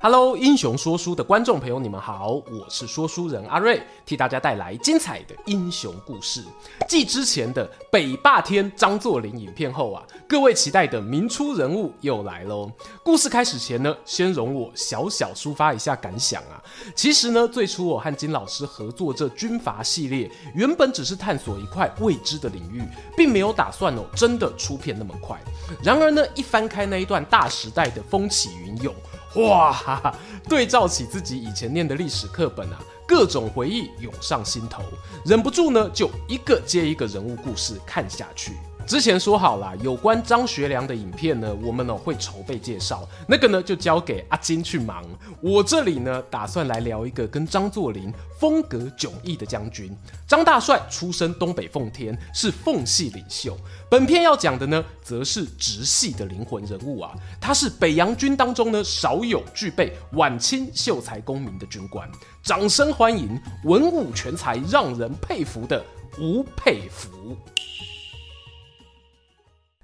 Hello，英雄说书的观众朋友，你们好，我是说书人阿瑞，替大家带来精彩的英雄故事。继之前的北霸天张作霖影片后啊，各位期待的明初人物又来喽。故事开始前呢，先容我小小抒发一下感想啊。其实呢，最初我和金老师合作这军阀系列，原本只是探索一块未知的领域，并没有打算哦真的出片那么快。然而呢，一翻开那一段大时代的风起云涌。哇哈哈，对照起自己以前念的历史课本啊，各种回忆涌上心头，忍不住呢，就一个接一个人物故事看下去。之前说好了，有关张学良的影片呢，我们呢会筹备介绍，那个呢就交给阿金去忙。我这里呢打算来聊一个跟张作霖风格迥异的将军。张大帅出身东北奉天，是奉系领袖。本片要讲的呢，则是直系的灵魂人物啊，他是北洋军当中呢少有具备晚清秀才功名的军官。掌声欢迎文武全才，让人佩服的吴佩孚。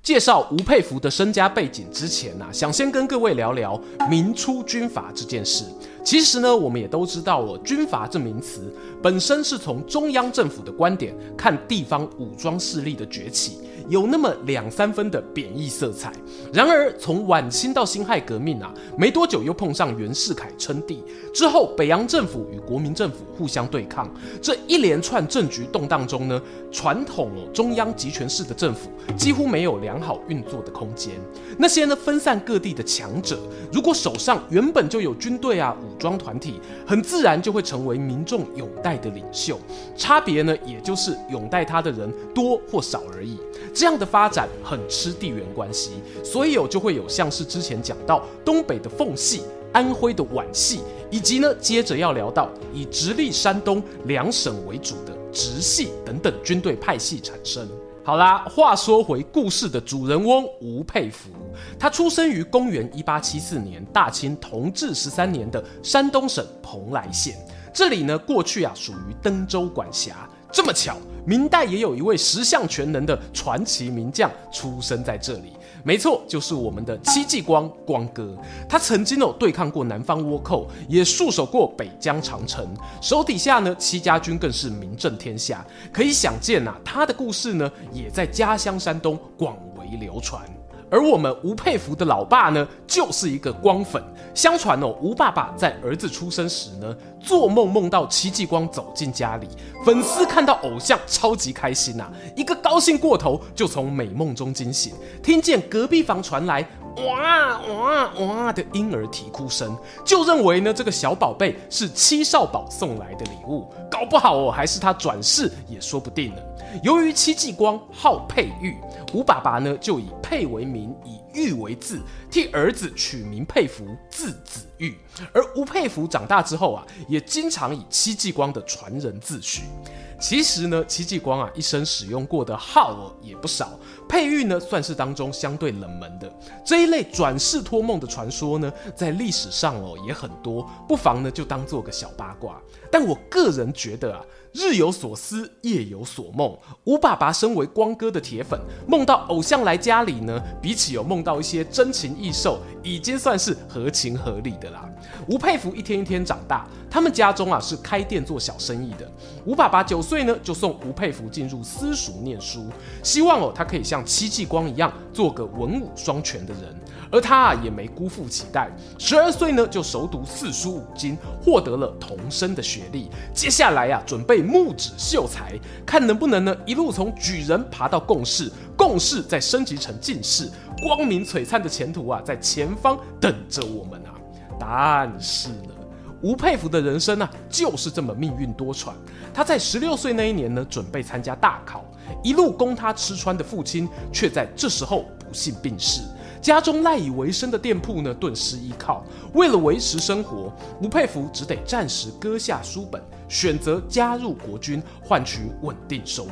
介绍吴佩孚的身家背景之前啊，想先跟各位聊聊明初军阀这件事。其实呢，我们也都知道哦，军阀这名词本身是从中央政府的观点看地方武装势力的崛起。有那么两三分的贬义色彩。然而，从晚清到辛亥革命啊，没多久又碰上袁世凯称帝之后，北洋政府与国民政府互相对抗，这一连串政局动荡中呢，传统中央集权式的政府几乎没有良好运作的空间。那些呢分散各地的强者，如果手上原本就有军队啊、武装团体，很自然就会成为民众拥戴的领袖。差别呢，也就是拥戴他的人多或少而已。这样的发展很吃地缘关系，所以有就会有像是之前讲到东北的奉系、安徽的皖系，以及呢接着要聊到以直隶山东两省为主的直系等等军队派系产生。好啦，话说回故事的主人翁吴佩孚，他出生于公元一八七四年大清同治十三年的山东省蓬莱县，这里呢过去啊属于登州管辖。这么巧，明代也有一位十项全能的传奇名将出生在这里。没错，就是我们的戚继光光哥。他曾经哦对抗过南方倭寇，也戍守过北疆长城，手底下呢戚家军更是名震天下。可以想见呐、啊，他的故事呢也在家乡山东广为流传。而我们吴佩孚的老爸呢，就是一个光粉。相传哦，吴爸爸在儿子出生时呢，做梦梦到戚继光走进家里，粉丝看到偶像超级开心呐、啊，一个高兴过头，就从美梦中惊醒，听见隔壁房传来哇哇哇的婴儿啼哭声，就认为呢这个小宝贝是七少保送来的礼物，搞不好哦还是他转世也说不定呢。由于戚继光好佩玉，吴爸爸呢就以佩为名，以玉为字，替儿子取名佩孚，字子玉。而吴佩孚长大之后啊，也经常以戚继光的传人自诩。其实呢，戚继光啊一生使用过的号哦也不少，佩玉呢算是当中相对冷门的。这一类转世托梦的传说呢，在历史上哦也很多，不妨呢就当做个小八卦。但我个人觉得啊。日有所思，夜有所梦。吴爸爸身为光哥的铁粉，梦到偶像来家里呢，比起有梦到一些真情异兽，已经算是合情合理的啦。吴佩孚一天一天长大，他们家中啊是开店做小生意的。吴爸爸九岁呢，就送吴佩孚进入私塾念书，希望哦他可以像戚继光一样，做个文武双全的人。而他啊也没辜负期待，十二岁呢就熟读四书五经，获得了童生的学历。接下来呀、啊，准备木指秀才，看能不能呢一路从举人爬到贡士，贡士再升级成进士，光明璀璨的前途啊在前方等着我们啊！但是呢，吴佩孚的人生啊就是这么命运多舛。他在十六岁那一年呢，准备参加大考，一路供他吃穿的父亲却在这时候不幸病逝。家中赖以为生的店铺呢，顿失依靠。为了维持生活，吴佩孚只得暂时搁下书本，选择加入国军，换取稳定收入。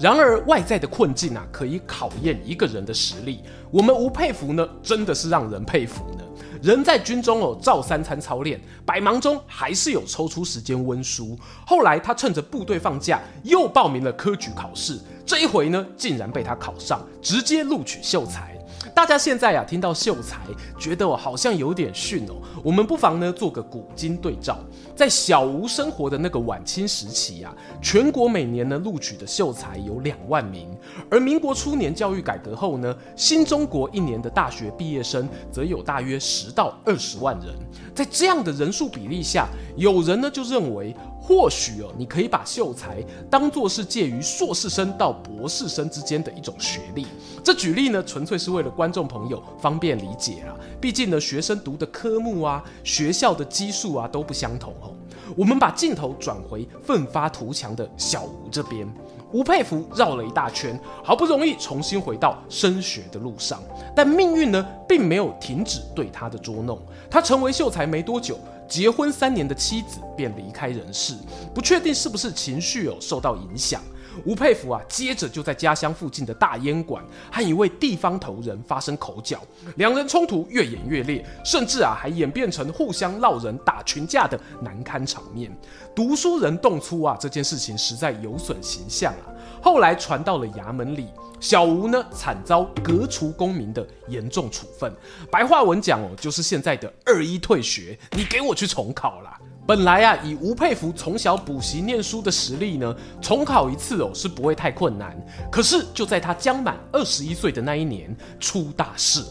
然而外在的困境啊，可以考验一个人的实力。我们吴佩孚呢，真的是让人佩服呢。人在军中哦，照三餐操练，百忙中还是有抽出时间温书。后来他趁着部队放假，又报名了科举考试。这一回呢，竟然被他考上，直接录取秀才。大家现在呀、啊，听到秀才，觉得我好像有点逊哦。我们不妨呢，做个古今对照。在小吴生活的那个晚清时期啊，全国每年呢录取的秀才有两万名，而民国初年教育改革后呢，新中国一年的大学毕业生则有大约十到二十万人。在这样的人数比例下，有人呢就认为。或许哦，你可以把秀才当作是介于硕士生到博士生之间的一种学历。这举例呢，纯粹是为了观众朋友方便理解啊。毕竟呢，学生读的科目啊，学校的基数啊都不相同哦。我们把镜头转回奋发图强的小吴这边。吴佩孚绕了一大圈，好不容易重新回到升学的路上，但命运呢，并没有停止对他的捉弄。他成为秀才没多久，结婚三年的妻子便离开人世，不确定是不是情绪有受到影响。吴佩孚啊，接着就在家乡附近的大烟馆和一位地方头人发生口角，两人冲突越演越烈，甚至啊还演变成互相闹人、打群架的难堪场面。读书人动粗啊，这件事情实在有损形象啊。后来传到了衙门里，小吴呢惨遭革除功名的严重处分。白话文讲哦，就是现在的二一退学，你给我去重考啦。本来啊，以吴佩孚从小补习念书的实力呢，重考一次哦是不会太困难。可是就在他将满二十一岁的那一年，出大事了。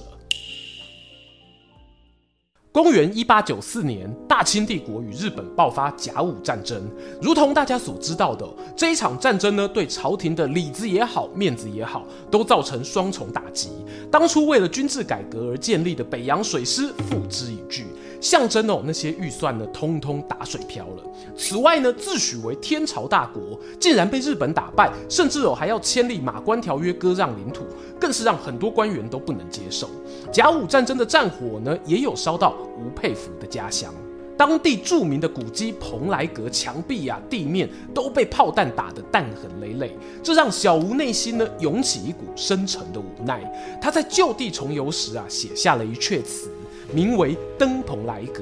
公元一八九四年，大清帝国与日本爆发甲午战争。如同大家所知道的，这一场战争呢，对朝廷的里子也好，面子也好，都造成双重打击。当初为了军制改革而建立的北洋水师付之一炬。象征哦，那些预算呢，通通打水漂了。此外呢，自诩为天朝大国，竟然被日本打败，甚至哦还要签立马关条约割让领土，更是让很多官员都不能接受。甲午战争的战火呢，也有烧到吴佩孚的家乡，当地著名的古迹蓬莱阁墙壁啊、地面都被炮弹打得弹痕累累，这让小吴内心呢涌起一股深沉的无奈。他在就地重游时啊，写下了一阙词。名为《登蓬莱阁》，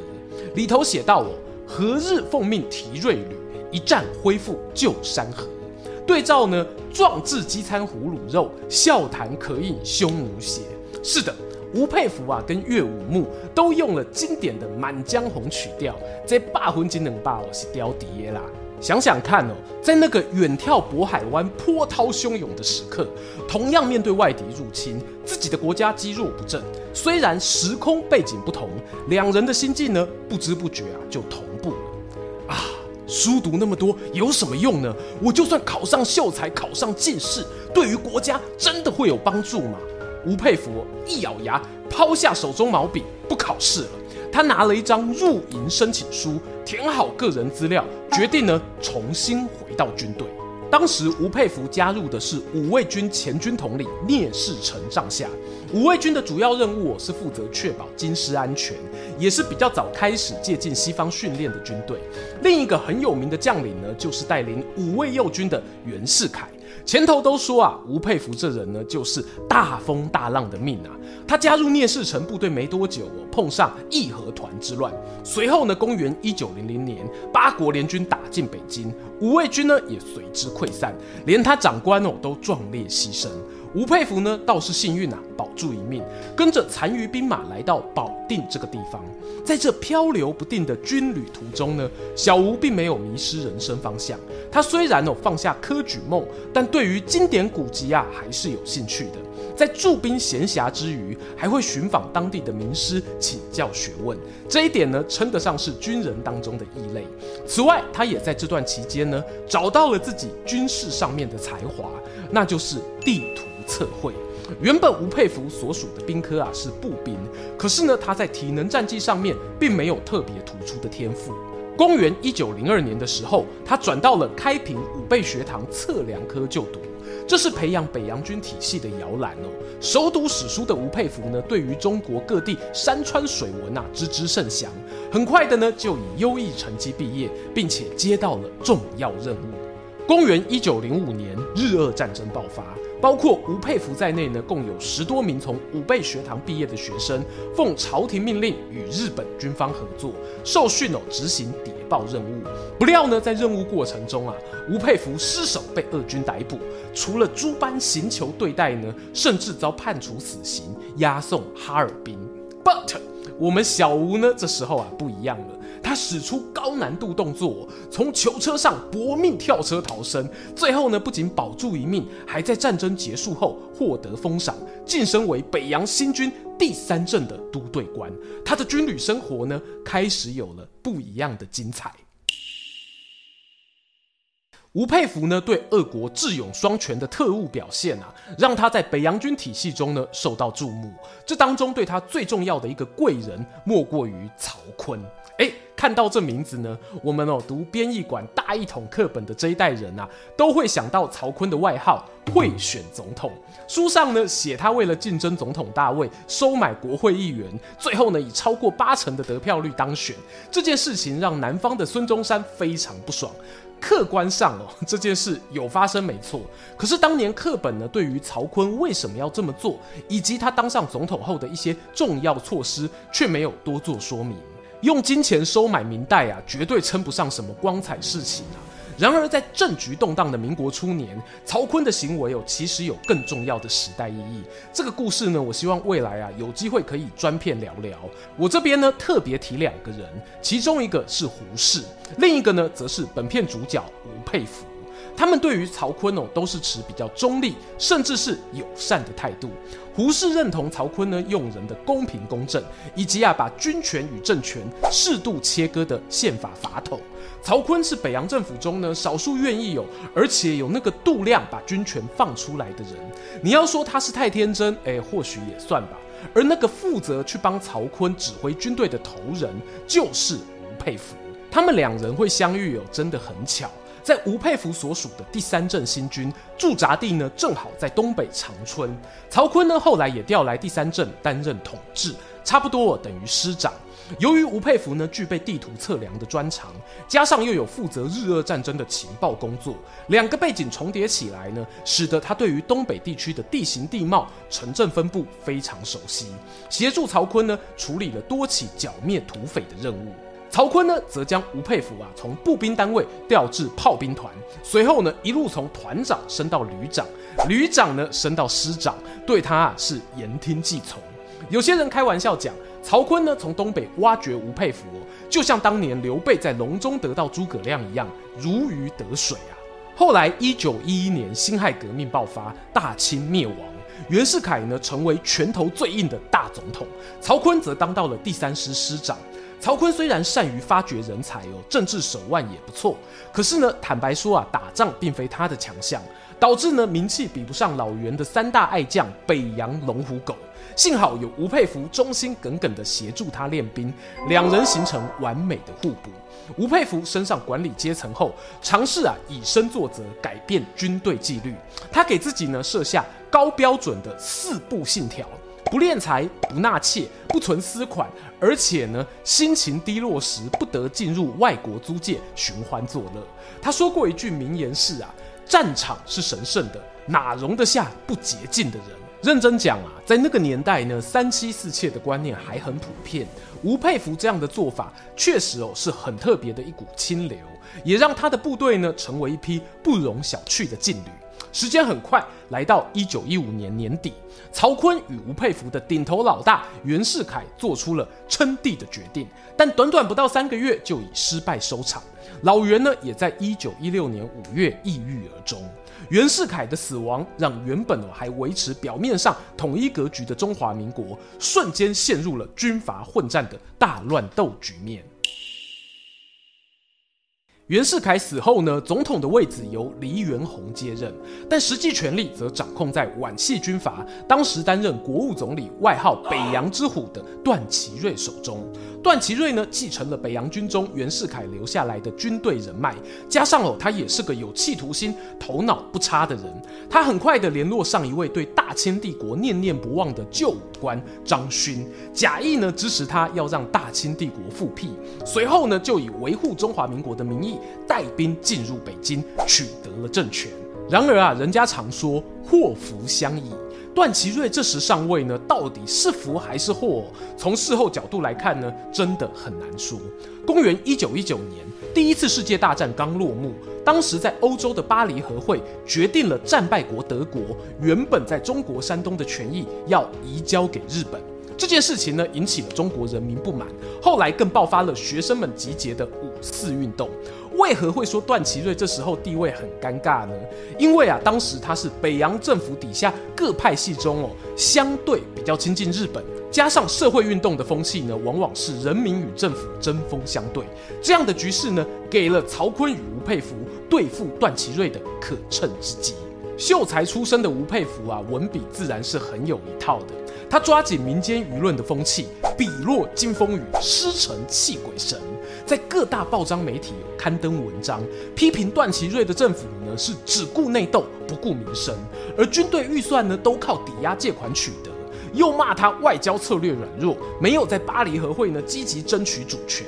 里头写道：“哦，何日奉命提锐旅，一战恢复旧山河。”对照呢，壮志饥餐胡虏肉，笑谈渴饮匈奴血。是的，吴佩孚啊，跟岳武穆都用了经典的《满江红》曲调，这霸魂金能把我是雕碟啦。想想看哦，在那个远眺渤海湾波涛汹涌的时刻，同样面对外敌入侵，自己的国家积弱不振。虽然时空背景不同，两人的心境呢，不知不觉啊就同步了。啊，书读那么多有什么用呢？我就算考上秀才，考上进士，对于国家真的会有帮助吗？吴佩孚一咬牙，抛下手中毛笔，不考试了。他拿了一张入营申请书，填好个人资料，决定呢重新回到军队。当时吴佩孚加入的是五位军前军统领聂士成帐下。五位军的主要任务是负责确保京师安全，也是比较早开始借鉴西方训练的军队。另一个很有名的将领呢，就是带领五位右军的袁世凯。前头都说啊，吴佩孚这人呢，就是大风大浪的命啊。他加入聂士成部队没多久，碰上义和团之乱。随后呢，公元一九零零年，八国联军打进北京，五味军呢也随之溃散，连他长官哦都壮烈牺牲。吴佩孚呢倒是幸运啊，保住一命，跟着残余兵马来到保定这个地方。在这漂流不定的军旅途中呢，小吴并没有迷失人生方向。他虽然哦放下科举梦，但对于经典古籍啊还是有兴趣的。在驻兵闲暇之余，还会寻访当地的名师请教学问。这一点呢，称得上是军人当中的异类。此外，他也在这段期间呢，找到了自己军事上面的才华，那就是地图。测绘，原本吴佩孚所属的兵科啊是步兵，可是呢，他在体能战绩上面并没有特别突出的天赋。公元一九零二年的时候，他转到了开平武备学堂测量科就读，这是培养北洋军体系的摇篮哦。熟读史书的吴佩孚呢，对于中国各地山川水文啊知之甚详，很快的呢就以优异成绩毕业，并且接到了重要任务。公元一九零五年，日俄战争爆发，包括吴佩孚在内呢，共有十多名从武备学堂毕业的学生，奉朝廷命令与日本军方合作，受训哦执行谍报任务。不料呢，在任务过程中啊，吴佩孚失手被俄军逮捕，除了诸般刑求对待呢，甚至遭判处死刑，押送哈尔滨。But 我们小吴呢，这时候啊不一样了。他使出高难度动作，从囚车上搏命跳车逃生，最后呢，不仅保住一命，还在战争结束后获得封赏，晋升为北洋新军第三镇的督队官。他的军旅生活呢，开始有了不一样的精彩。吴佩孚呢，对俄国智勇双全的特务表现啊，让他在北洋军体系中呢受到注目。这当中对他最重要的一个贵人，莫过于曹锟。哎，看到这名字呢，我们哦读编译馆大一统课本的这一代人啊，都会想到曹锟的外号“贿选总统”。书上呢写他为了竞争总统大位，收买国会议员，最后呢以超过八成的得票率当选。这件事情让南方的孙中山非常不爽。客观上哦，这件事有发生没错，可是当年课本呢，对于曹锟为什么要这么做，以及他当上总统后的一些重要措施，却没有多做说明。用金钱收买明代啊，绝对称不上什么光彩事情啊。然而，在政局动荡的民国初年，曹锟的行为哦，其实有更重要的时代意义。这个故事呢，我希望未来啊，有机会可以专片聊聊。我这边呢，特别提两个人，其中一个是胡适，另一个呢，则是本片主角吴佩孚。他们对于曹锟哦，都是持比较中立，甚至是友善的态度。胡适认同曹锟呢，用人的公平公正，以及啊，把军权与政权适度切割的宪法法统。曹锟是北洋政府中呢，少数愿意有，而且有那个度量把军权放出来的人。你要说他是太天真，哎，或许也算吧。而那个负责去帮曹锟指挥军队的头人，就是吴佩孚。他们两人会相遇哦，真的很巧。在吴佩孚所属的第三镇新军驻扎地呢，正好在东北长春。曹锟呢，后来也调来第三镇担任统制，差不多等于师长。由于吴佩孚呢具备地图测量的专长，加上又有负责日俄战争的情报工作，两个背景重叠起来呢，使得他对于东北地区的地形地貌、城镇分布非常熟悉，协助曹锟呢处理了多起剿灭土匪的任务。曹锟呢，则将吴佩孚啊从步兵单位调至炮兵团，随后呢一路从团长升到旅长，旅长呢升到师长，对他啊是言听计从。有些人开玩笑讲，曹锟呢从东北挖掘吴佩孚，就像当年刘备在隆中得到诸葛亮一样，如鱼得水啊。后来一九一一年辛亥革命爆发，大清灭亡，袁世凯呢成为拳头最硬的大总统，曹锟则当到了第三师师长。曹锟虽然善于发掘人才哦，政治手腕也不错，可是呢，坦白说啊，打仗并非他的强项，导致呢名气比不上老袁的三大爱将北洋龙虎狗。幸好有吴佩孚忠心耿耿地协助他练兵，两人形成完美的互补。吴佩孚升上管理阶层后，尝试啊以身作则，改变军队纪律。他给自己呢设下高标准的四不信条。不敛财，不纳妾，不存私款，而且呢，心情低落时不得进入外国租界寻欢作乐。他说过一句名言是啊，战场是神圣的，哪容得下不洁净的人？认真讲啊，在那个年代呢，三妻四妾的观念还很普遍。吴佩孚这样的做法，确实哦是很特别的一股清流，也让他的部队呢成为一批不容小觑的劲旅。时间很快来到一九一五年年底，曹锟与吴佩孚的顶头老大袁世凯做出了称帝的决定，但短短不到三个月就以失败收场。老袁呢，也在一九一六年五月抑郁而终。袁世凯的死亡，让原本还维持表面上统一格局的中华民国，瞬间陷入了军阀混战的大乱斗局面。袁世凯死后呢，总统的位置由黎元洪接任，但实际权力则掌控在皖系军阀当时担任国务总理、外号“北洋之虎”的段祺瑞手中。段祺瑞呢继承了北洋军中袁世凯留下来的军队人脉，加上哦他也是个有企图心、头脑不差的人，他很快的联络上一位对大清帝国念念不忘的旧武官张勋，假意呢支持他要让大清帝国复辟，随后呢就以维护中华民国的名义带兵进入北京，取得了政权。然而啊，人家常说祸福相倚。段祺瑞这时上位呢，到底是福还是祸？从事后角度来看呢，真的很难说。公元一九一九年，第一次世界大战刚落幕，当时在欧洲的巴黎和会决定了战败国德国原本在中国山东的权益要移交给日本。这件事情呢，引起了中国人民不满，后来更爆发了学生们集结的五四运动。为何会说段祺瑞这时候地位很尴尬呢？因为啊，当时他是北洋政府底下各派系中哦，相对比较亲近日本，加上社会运动的风气呢，往往是人民与政府针锋相对，这样的局势呢，给了曹锟与吴佩孚对付段祺瑞的可乘之机。秀才出身的吴佩孚啊，文笔自然是很有一套的。他抓紧民间舆论的风气，笔落惊风雨，诗成泣鬼神，在各大报章媒体刊登文章，批评段祺瑞的政府呢是只顾内斗，不顾民生，而军队预算呢都靠抵押借款取得，又骂他外交策略软弱，没有在巴黎和会呢积极争取主权。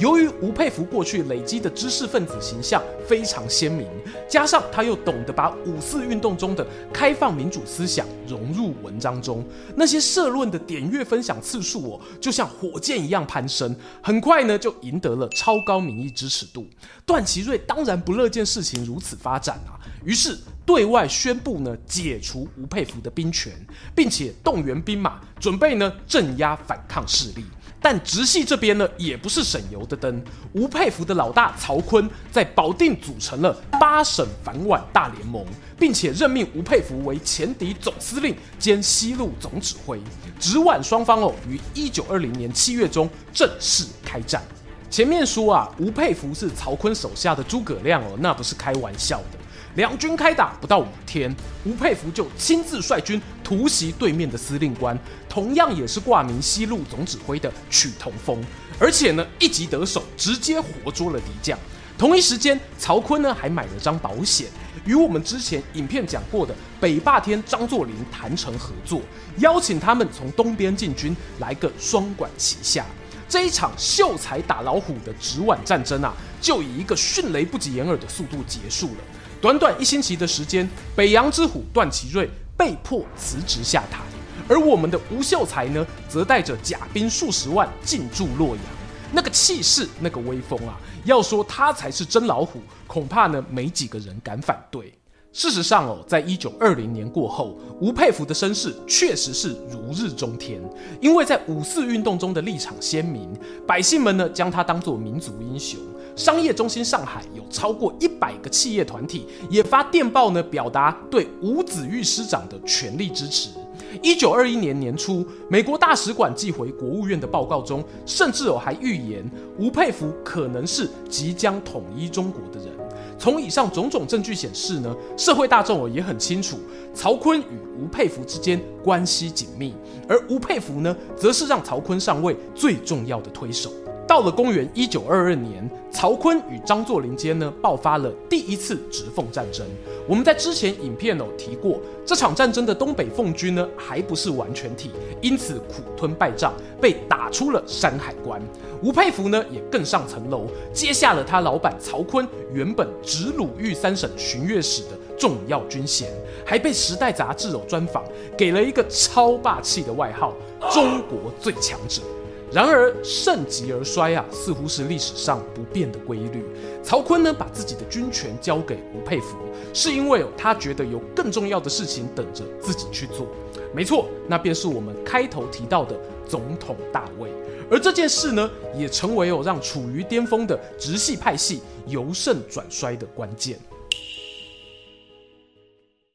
由于吴佩孚过去累积的知识分子形象非常鲜明，加上他又懂得把五四运动中的开放民主思想融入文章中，那些社论的点阅分享次数哦，就像火箭一样攀升，很快呢就赢得了超高民意支持度。段祺瑞当然不乐见事情如此发展啊，于是对外宣布呢解除吴佩孚的兵权，并且动员兵马，准备呢镇压反抗势力。但直系这边呢，也不是省油的灯。吴佩孚的老大曹锟在保定组成了八省反皖大联盟，并且任命吴佩孚为前敌总司令兼西路总指挥。直皖双方哦，于一九二零年七月中正式开战。前面说啊，吴佩孚是曹锟手下的诸葛亮哦，那不是开玩笑的。两军开打不到五天，吴佩孚就亲自率军突袭对面的司令官，同样也是挂名西路总指挥的曲同丰，而且呢一击得手，直接活捉了敌将。同一时间，曹锟呢还买了张保险，与我们之前影片讲过的北霸天张作霖谈成合作，邀请他们从东边进军，来个双管齐下。这一场秀才打老虎的直皖战争啊，就以一个迅雷不及掩耳的速度结束了。短短一星期的时间，北洋之虎段祺瑞被迫辞职下台，而我们的吴秀才呢，则带着甲兵数十万进驻洛阳。那个气势，那个威风啊，要说他才是真老虎，恐怕呢没几个人敢反对。事实上哦，在一九二零年过后，吴佩孚的声势确实是如日中天，因为在五四运动中的立场鲜明，百姓们呢将他当作民族英雄。商业中心上海有超过一百个企业团体也发电报呢，表达对吴子玉师长的全力支持。一九二一年年初，美国大使馆寄回国务院的报告中，甚至有还预言吴佩孚可能是即将统一中国的人。从以上种种证据显示呢，社会大众也很清楚，曹锟与吴佩孚之间关系紧密，而吴佩孚呢，则是让曹锟上位最重要的推手。到了公元一九二二年，曹锟与张作霖间呢爆发了第一次直奉战争。我们在之前影片有提过，这场战争的东北奉军呢还不是完全体，因此苦吞败仗，被打出了山海关。吴佩孚呢也更上层楼，接下了他老板曹锟原本直鲁豫三省巡阅使的重要军衔，还被《时代》杂志有专访，给了一个超霸气的外号——中国最强者。然而盛极而衰啊，似乎是历史上不变的规律。曹锟呢，把自己的军权交给吴佩孚，是因为他觉得有更重要的事情等着自己去做。没错，那便是我们开头提到的总统大位。而这件事呢，也成为哦让处于巅峰的直系派系由盛转衰的关键。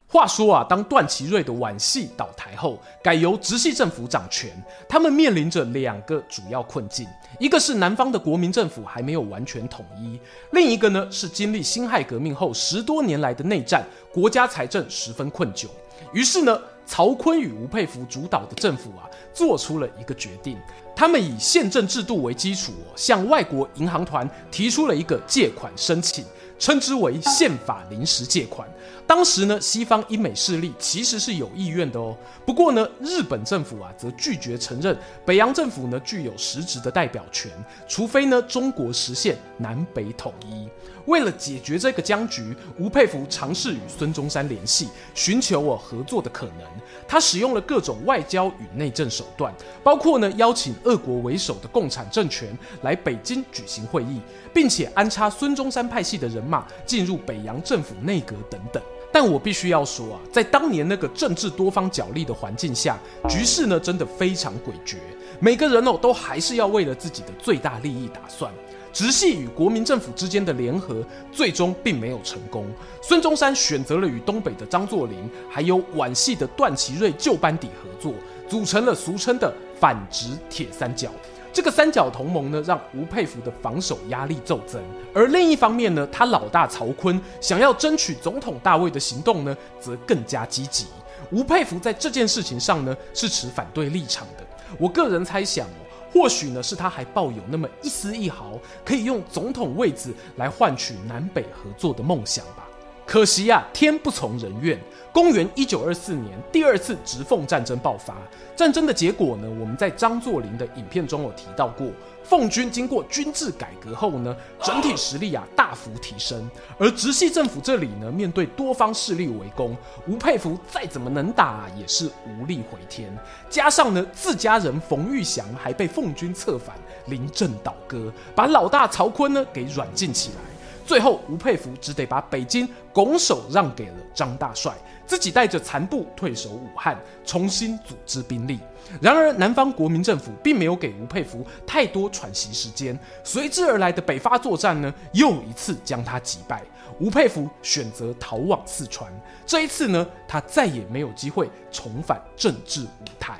话说啊，当段祺瑞的皖系倒台后，改由直系政府掌权，他们面临着两个主要困境：一个是南方的国民政府还没有完全统一；另一个呢是经历辛亥革命后十多年来的内战，国家财政十分困窘。于是呢，曹锟与吴佩孚主导的政府啊，做出了一个决定，他们以宪政制度为基础，向外国银行团提出了一个借款申请。称之为宪法临时借款。当时呢，西方英美势力其实是有意愿的哦。不过呢，日本政府啊，则拒绝承认北洋政府呢具有实质的代表权，除非呢中国实现南北统一。为了解决这个僵局，吴佩孚尝试与孙中山联系，寻求我合作的可能。他使用了各种外交与内政手段，包括呢邀请俄国为首的共产政权来北京举行会议，并且安插孙中山派系的人马进入北洋政府内阁等等。但我必须要说啊，在当年那个政治多方角力的环境下，局势呢真的非常诡谲，每个人哦都还是要为了自己的最大利益打算。直系与国民政府之间的联合最终并没有成功。孙中山选择了与东北的张作霖，还有皖系的段祺瑞旧班底合作，组成了俗称的反直铁三角。这个三角同盟呢，让吴佩孚的防守压力骤增。而另一方面呢，他老大曹锟想要争取总统大位的行动呢，则更加积极。吴佩孚在这件事情上呢，是持反对立场的。我个人猜想。或许呢，是他还抱有那么一丝一毫可以用总统位置来换取南北合作的梦想吧。可惜呀，天不从人愿。公元一九二四年，第二次直奉战争爆发。战争的结果呢，我们在张作霖的影片中有提到过。奉军经过军制改革后呢，整体实力啊大幅提升。而直系政府这里呢，面对多方势力围攻，吴佩孚再怎么能打啊，也是无力回天。加上呢，自家人冯玉祥还被奉军策反，临阵倒戈，把老大曹锟呢给软禁起来。最后，吴佩孚只得把北京拱手让给了张大帅，自己带着残部退守武汉，重新组织兵力。然而，南方国民政府并没有给吴佩孚太多喘息时间，随之而来的北伐作战呢，又一次将他击败。吴佩孚选择逃往四川，这一次呢，他再也没有机会重返政治舞台。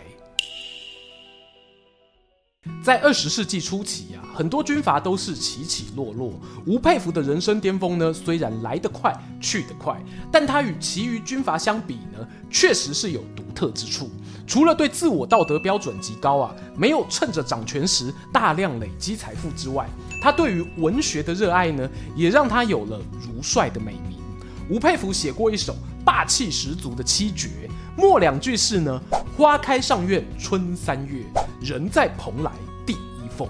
在二十世纪初期啊，很多军阀都是起起落落。吴佩孚的人生巅峰呢，虽然来得快去得快，但他与其余军阀相比呢，确实是有独特之处。除了对自我道德标准极高啊，没有趁着掌权时大量累积财富之外，他对于文学的热爱呢，也让他有了如帅的美名。吴佩孚写过一首霸气十足的七绝，末两句是呢：花开上苑春三月。人在蓬莱第一峰，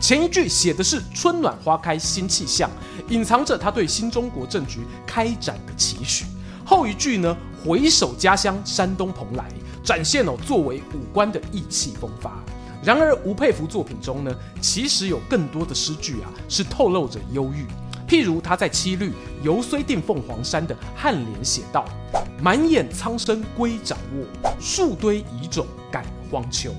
前一句写的是春暖花开新气象，隐藏着他对新中国政局开展的期许。后一句呢，回首家乡山东蓬莱，展现了作为武官的意气风发。然而吴佩孚作品中呢，其实有更多的诗句啊，是透露着忧郁。譬如他在七律《游虽定凤凰山》的颔联写道：“满眼苍生归掌握，数堆遗冢感荒丘。”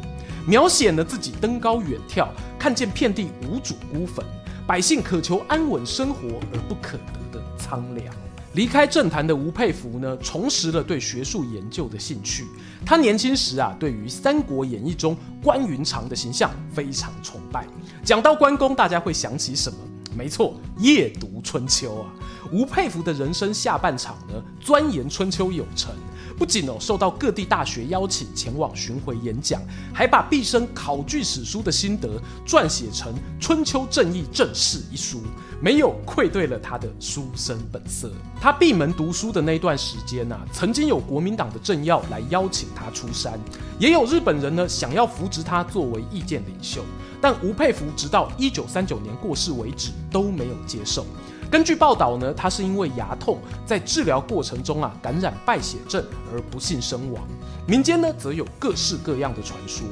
描写了自己登高远眺，看见遍地无主孤坟，百姓渴求安稳生活而不可得的苍凉。离开政坛的吴佩孚呢，重拾了对学术研究的兴趣。他年轻时啊，对于《三国演义》中关云长的形象非常崇拜。讲到关公，大家会想起什么？没错，夜读春秋啊。吴佩孚的人生下半场呢，钻研春秋有成。不仅哦受到各地大学邀请前往巡回演讲，还把毕生考据史书的心得撰写成《春秋正义正史》一书，没有愧对了他的书生本色。他闭门读书的那段时间呐，曾经有国民党的政要来邀请他出山，也有日本人呢想要扶植他作为意见领袖，但吴佩孚直到一九三九年过世为止都没有接受。根据报道呢，他是因为牙痛，在治疗过程中啊感染败血症而不幸身亡。民间呢则有各式各样的传说，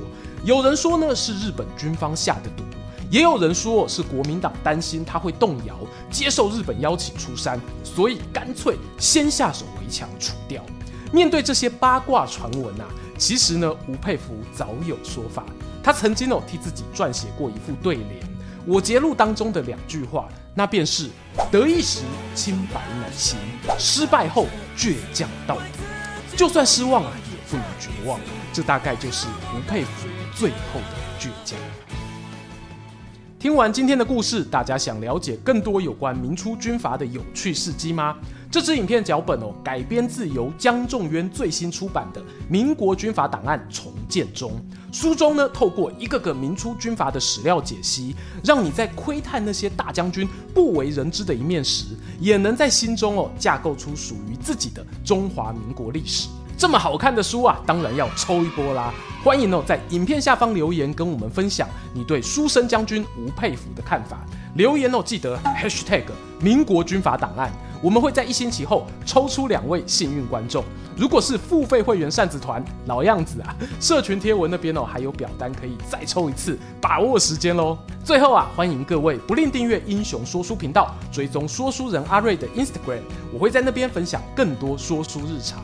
有人说呢是日本军方下的毒，也有人说是国民党担心他会动摇，接受日本邀请出山，所以干脆先下手为强除掉。面对这些八卦传闻啊，其实呢吴佩孚早有说法，他曾经哦替自己撰写过一副对联。我节录当中的两句话，那便是得意时清白乃心，失败后倔强到底。就算失望啊，也不能绝望。这大概就是吴佩孚最后的倔强。听完今天的故事，大家想了解更多有关明初军阀的有趣事迹吗？这支影片脚本哦，改编自由江仲渊最新出版的《民国军阀档案重建中》。书中呢，透过一个个明初军阀的史料解析，让你在窥探那些大将军不为人知的一面时，也能在心中哦架构出属于自己的中华民国历史。这么好看的书啊，当然要抽一波啦！欢迎哦，在影片下方留言跟我们分享你对书生将军吴佩孚的看法。留言哦，记得 hashtag 民国军阀档案，我们会在一星期后抽出两位幸运观众。如果是付费会员扇子团，老样子啊，社群贴文那边哦还有表单可以再抽一次，把握时间喽。最后啊，欢迎各位不吝订阅英雄说书频道，追踪说书人阿瑞的 Instagram，我会在那边分享更多说书日常。